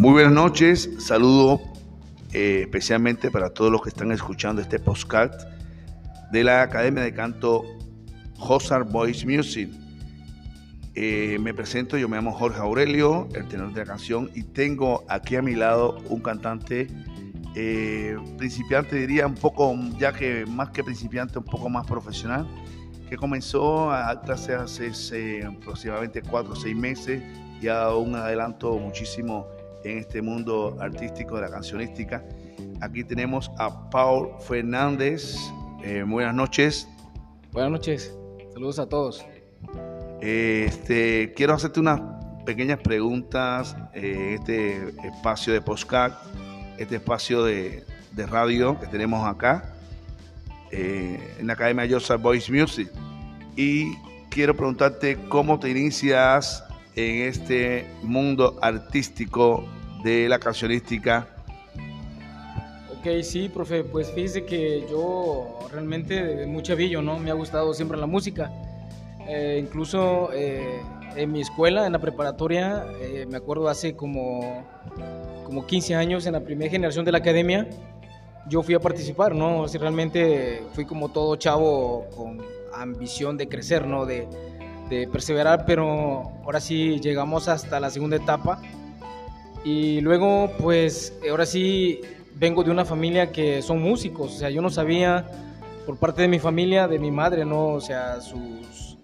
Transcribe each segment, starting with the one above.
Muy buenas noches, saludo eh, especialmente para todos los que están escuchando este postcard de la Academia de Canto Hozar Voice Music. Eh, me presento, yo me llamo Jorge Aurelio, el tenor de la canción, y tengo aquí a mi lado un cantante eh, principiante, diría un poco, ya que más que principiante, un poco más profesional, que comenzó a clase hace aproximadamente cuatro o seis meses y ha dado un adelanto muchísimo en este mundo artístico de la cancionística. Aquí tenemos a Paul Fernández. Eh, buenas noches. Buenas noches. Saludos a todos. Este, quiero hacerte unas pequeñas preguntas en este espacio de postcard, este espacio de, de radio que tenemos acá eh, en la Academia Joseph Voice Music. Y quiero preguntarte cómo te inicias en este mundo artístico de la cancionística. Ok, sí, profe, pues fíjese que yo realmente de muy ¿no? Me ha gustado siempre la música. Eh, incluso eh, en mi escuela, en la preparatoria, eh, me acuerdo hace como, como 15 años, en la primera generación de la academia, yo fui a participar, ¿no? O realmente fui como todo chavo con ambición de crecer, ¿no? De, de perseverar, pero ahora sí llegamos hasta la segunda etapa. Y luego, pues, ahora sí vengo de una familia que son músicos, o sea, yo no sabía por parte de mi familia, de mi madre, ¿no? O sea, sus,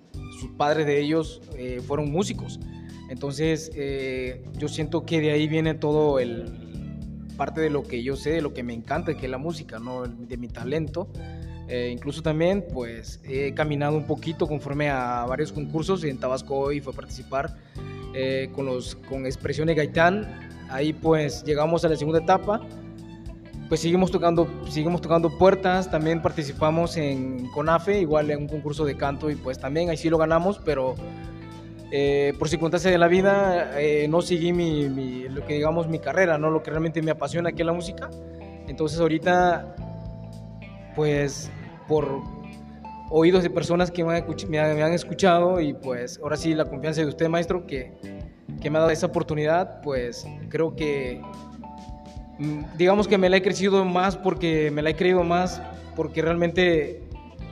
padres de ellos eh, fueron músicos. Entonces, eh, yo siento que de ahí viene todo el parte de lo que yo sé, de lo que me encanta, que es la música, ¿no? De mi talento. Eh, incluso también, pues, he caminado un poquito conforme a varios concursos en Tabasco hoy fue a participar eh, con, los, con Expresiones Gaitán. Ahí, pues, llegamos a la segunda etapa. Pues seguimos tocando, seguimos tocando puertas, también participamos en CONAFE, igual en un concurso de canto y pues también ahí sí lo ganamos, pero eh, por circunstancias de la vida eh, no seguí mi, mi, lo que digamos mi carrera, no lo que realmente me apasiona que es la música. Entonces ahorita pues por oídos de personas que me han, escuchado y pues ahora sí la confianza de usted maestro que, que me ha dado esa oportunidad, pues creo que digamos que me la he crecido más porque me la he creído más porque realmente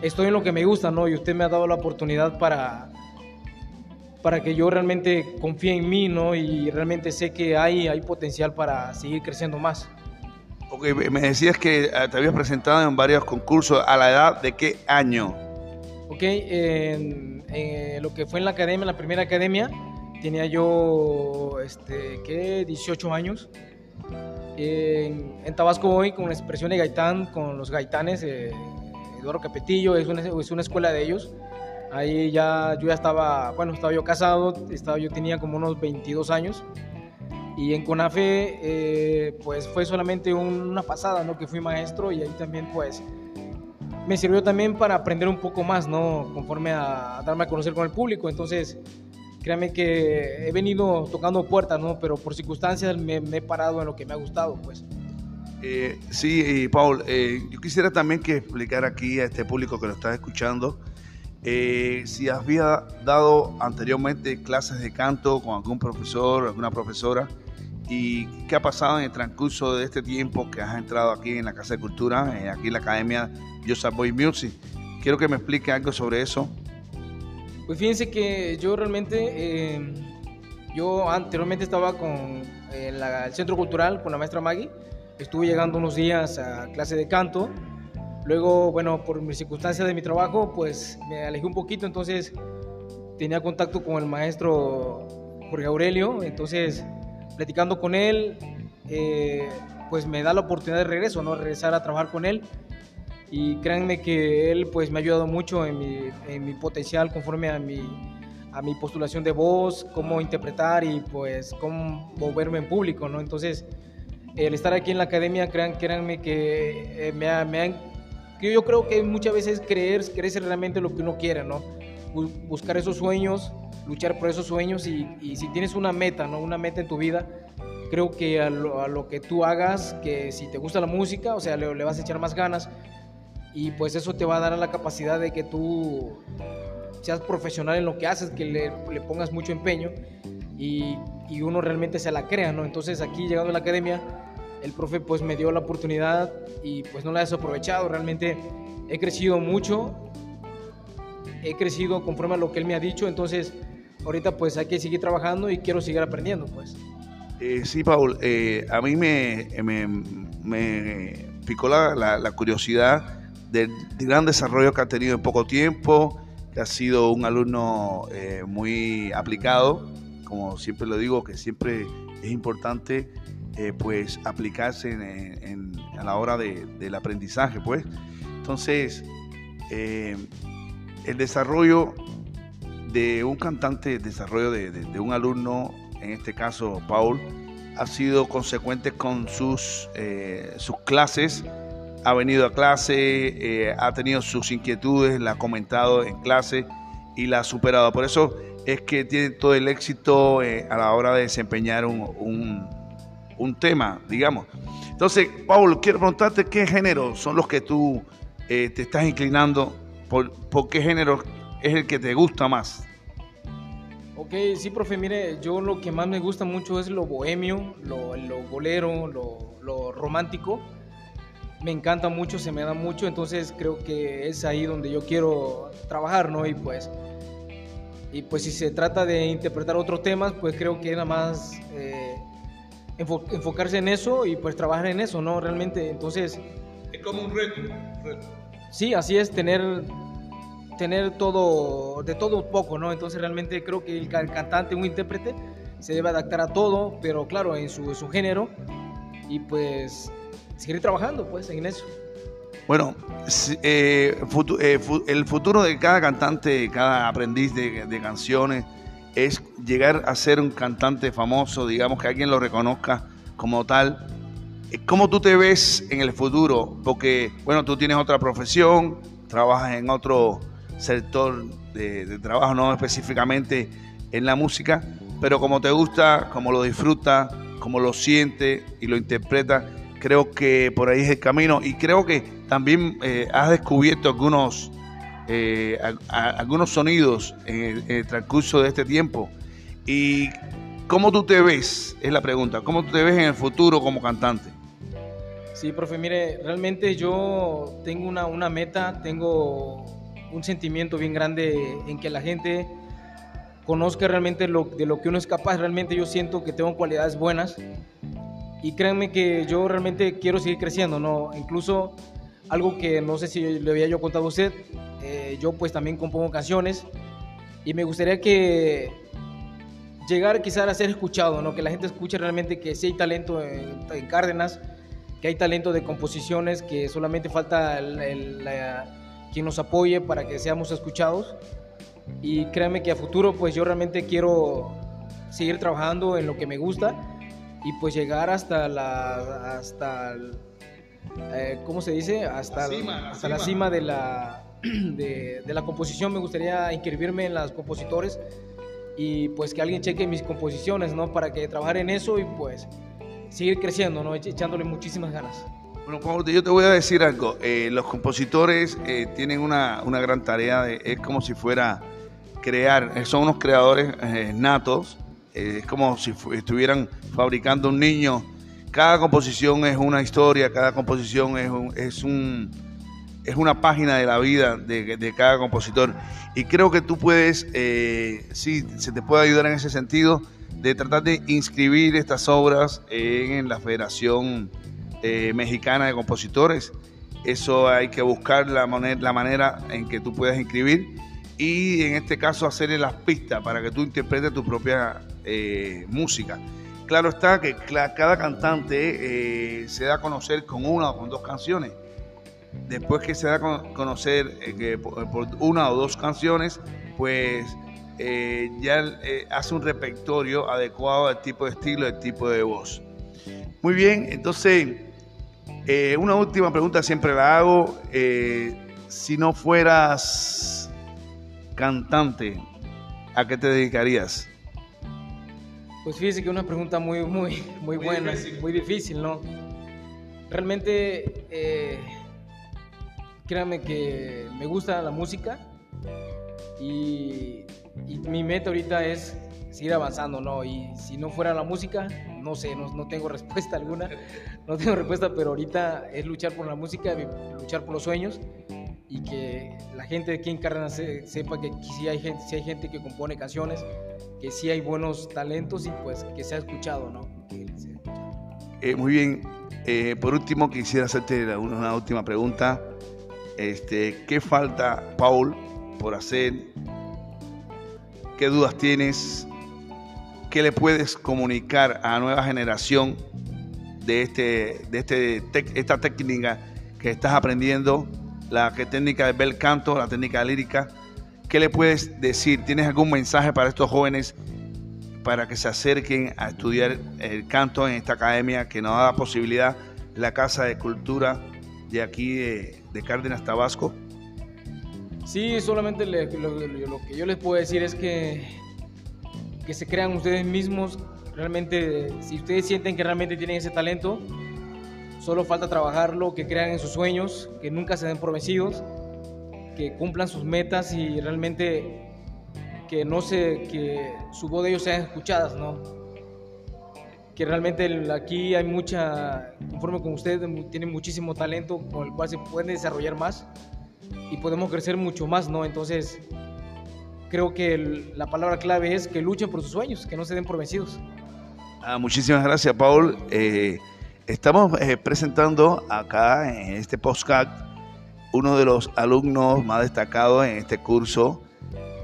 estoy en lo que me gusta, ¿no? Y usted me ha dado la oportunidad para para que yo realmente confíe en mí, ¿no? Y realmente sé que hay, hay potencial para seguir creciendo más. Ok, me decías que te habías presentado en varios concursos. ¿A la edad de qué año? Ok, en lo que fue en la academia, la primera academia, tenía yo, este, ¿qué? 18 años. En, en, Tabasco voy con la expresión de Gaitán, con los gaitanes, eh, Eduardo Capetillo, es una, es una escuela de ellos. Ahí ya yo ya estaba, bueno, estaba yo casado, estaba, yo tenía como unos 22 años. Y en CONAFE, eh, pues fue solamente un, una pasada, ¿no? Que fui maestro y ahí también, pues, me sirvió también para aprender un poco más, ¿no? Conforme a, a darme a conocer con el público. Entonces, créanme que he venido tocando puertas, ¿no? Pero por circunstancias me, me he parado en lo que me ha gustado, pues. Eh, sí, Paul, eh, yo quisiera también que explicara aquí a este público que lo está escuchando eh, si había dado anteriormente clases de canto con algún profesor, alguna profesora, y qué ha pasado en el transcurso de este tiempo que has entrado aquí en la Casa de Cultura, eh, aquí en la Academia Joseph Boy Music. Quiero que me explique algo sobre eso. Pues fíjense que yo realmente, eh, yo anteriormente estaba con la, el Centro Cultural, con la maestra Maggie, estuve llegando unos días a clase de canto, Luego, bueno, por mis circunstancias de mi trabajo, pues me alejé un poquito, entonces tenía contacto con el maestro Jorge Aurelio, entonces platicando con él, eh, pues me da la oportunidad de regreso, ¿no? Regresar a trabajar con él. Y créanme que él pues me ha ayudado mucho en mi, en mi potencial conforme a mi, a mi postulación de voz, cómo interpretar y pues cómo moverme en público, ¿no? Entonces, el estar aquí en la academia, crean, créanme que eh, me, ha, me han yo creo que muchas veces creer, creer realmente lo que uno quiere, ¿no? Buscar esos sueños, luchar por esos sueños y, si tienes una meta, ¿no? Una meta en tu vida, creo que a lo, que tú hagas, que si te gusta la música, o sea, le, le, vas a echar más ganas y pues eso te va a dar la capacidad de que tú seas profesional en lo que haces, que le, le pongas mucho empeño y y uno realmente se la crea, ¿no? Entonces aquí llegando a la academia, el profe pues me dio la oportunidad y pues no la he desaprovechado, realmente he crecido mucho, he crecido conforme a lo que él me ha dicho, entonces ahorita pues hay que seguir trabajando y quiero seguir aprendiendo pues. Eh, sí, Paul, eh, a mí me, me, me picó la, la, curiosidad del, gran desarrollo que ha tenido en poco tiempo, que ha sido un alumno eh, muy aplicado, como siempre lo digo, que siempre es importante pues aplicarse en, a la hora de, del aprendizaje, pues. Entonces, el desarrollo de un cantante, el desarrollo de, un alumno en este caso Paul, ha sido consecuente con sus, eh, sus clases, ha venido a clase, eh, ha tenido sus inquietudes, la ha comentado en clase y la ha superado. Por eso es que tiene todo el éxito eh, a la hora de desempeñar un, un, tema, digamos. Entonces, Paul, quiero preguntarte qué géneros son los que tú te estás inclinando, por, por qué género es el que te gusta más. Ok, sí, profe, mire, yo lo que más me gusta mucho es lo bohemio, lo, lo bolero, lo, romántico. Me encanta mucho, se me da mucho, entonces creo que es ahí donde yo quiero trabajar, ¿no? Y pues, y pues si se trata de interpretar otros temas, pues creo que nada más eh, enfocarse en eso y pues trabajar en eso, ¿no? Realmente, entonces... Es como un reto. Sí, así es, tener tener todo, de todo un poco, ¿no? Entonces realmente creo que el cantante, un intérprete, se debe adaptar a todo, pero claro, en su, su género, y pues seguir trabajando, pues, en eso. Bueno, eh, eh, el futuro de cada cantante, cada aprendiz de, de, canciones, es llegar a ser un cantante famoso, digamos que alguien lo reconozca como tal. ¿Cómo tú te ves en el futuro? Porque, bueno, tú tienes otra profesión, trabajas en otro sector de, trabajo, no específicamente en la música, pero como te gusta, como lo disfruta, como lo siente y lo interpreta, creo que por ahí es el camino y creo que también eh, has descubierto algunos, eh, algunos sonidos en el, transcurso de este tiempo. ¿Y cómo tú te ves? Es la pregunta. ¿Cómo tú te ves en el futuro como cantante? Sí, profe, mire, realmente yo tengo una, una meta, tengo un sentimiento bien grande en que la gente conozca realmente lo, de lo que uno es capaz. Realmente yo siento que tengo cualidades buenas y créanme que yo realmente quiero seguir creciendo, ¿no? Incluso algo que no sé si le había yo contado a usted, eh, yo pues también compongo canciones y me gustaría que llegar quizás a ser escuchado, ¿no? Que la gente escuche realmente que sí hay talento en, Cárdenas, que hay talento de composiciones, que solamente falta la, quien nos apoye para que seamos escuchados. Y créanme que a futuro pues yo realmente quiero seguir trabajando en lo que me gusta y pues llegar hasta la hasta eh, ¿cómo se dice? Hasta, la cima, hasta la cima, de, la, de, de, la composición. Me gustaría inscribirme en las compositores y pues que alguien cheque mis composiciones, ¿no? Para que trabajar en eso y pues seguir creciendo, ¿no? Echándole muchísimas ganas. Bueno, Pablo, yo te voy a decir algo. Eh, los compositores eh, tienen una, gran tarea, de, es como si fuera crear, eh, son unos creadores natos, es como si estuvieran fabricando un niño. Cada composición es una historia, cada composición es, es, un, es una página de la vida de, de, cada compositor. Y creo que tú puedes, sí, se te puede ayudar en ese sentido, de tratar de inscribir estas obras en la Federación eh, mexicana de compositores. Eso hay que buscar la, manera, en que tú puedas inscribir y en este caso hacerle las pistas para que tú interpretes tu propia eh, música. Claro está que cada cantante eh, se da a conocer con una o con dos canciones. Después que se da a conocer por, una o dos canciones, pues ya hace un repertorio adecuado al tipo de estilo, al tipo de voz. Muy bien, entonces eh, una última pregunta siempre la hago. Eh, si no fueras cantante, ¿a qué te dedicarías? Pues fíjese que es una pregunta muy, muy, muy, buena, muy difícil, ¿no? Realmente, eh, créanme que me gusta la música y, y mi meta ahorita es seguir avanzando, ¿no? Y si no fuera la música, no sé, no, no, tengo respuesta alguna, no tengo respuesta, pero ahorita es luchar por la música, luchar por los sueños y que la gente de aquí en Cárdenas sepa que sí hay gente, sí hay gente que compone canciones, que sí hay buenos talentos y pues que se ha escuchado, ¿no? Eh, muy bien. Eh, por último, quisiera hacerte una, última pregunta. Este, ¿Qué falta, Paul, por hacer? ¿Qué dudas tienes? ¿Qué le puedes comunicar a la nueva generación de, este, de este, esta técnica que estás aprendiendo? La técnica de bel canto, la técnica lírica. ¿Qué le puedes decir? ¿Tienes algún mensaje para estos jóvenes para que se acerquen a estudiar el canto en esta academia que nos da posibilidad la Casa de Cultura de aquí de, Cárdenas, Tabasco? Sí, solamente lo, que yo les puedo decir es que, que se crean ustedes mismos. Realmente, si ustedes sienten que realmente tienen ese talento, solo falta trabajarlo, que crean en sus sueños, que nunca se den por vencidos, que cumplan sus metas y realmente que no se, que su voz de ellos sean escuchadas, ¿no? Que realmente aquí hay mucha, conforme con ustedes, tienen muchísimo talento con el cual se pueden desarrollar más y podemos crecer mucho más, ¿no? Entonces, creo que la palabra clave es que luchen por sus sueños, que no se den por vencidos. Ah, muchísimas gracias, Paul. Eh, estamos eh, presentando acá en este postcard uno de los alumnos más destacados en este curso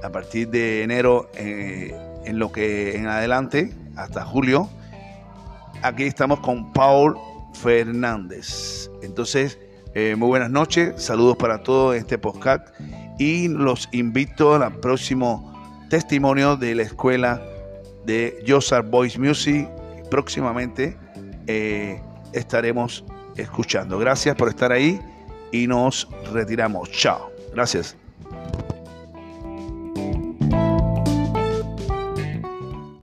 a partir de enero eh, en lo que en adelante, hasta julio. Aquí estamos con Paul Fernández. Entonces, eh, muy buenas noches, saludos para todos en este podcast y los invito al próximo testimonio de la escuela de Josar Voice Music. Próximamente eh, estaremos escuchando. Gracias por estar ahí y nos retiramos. Chao. Gracias.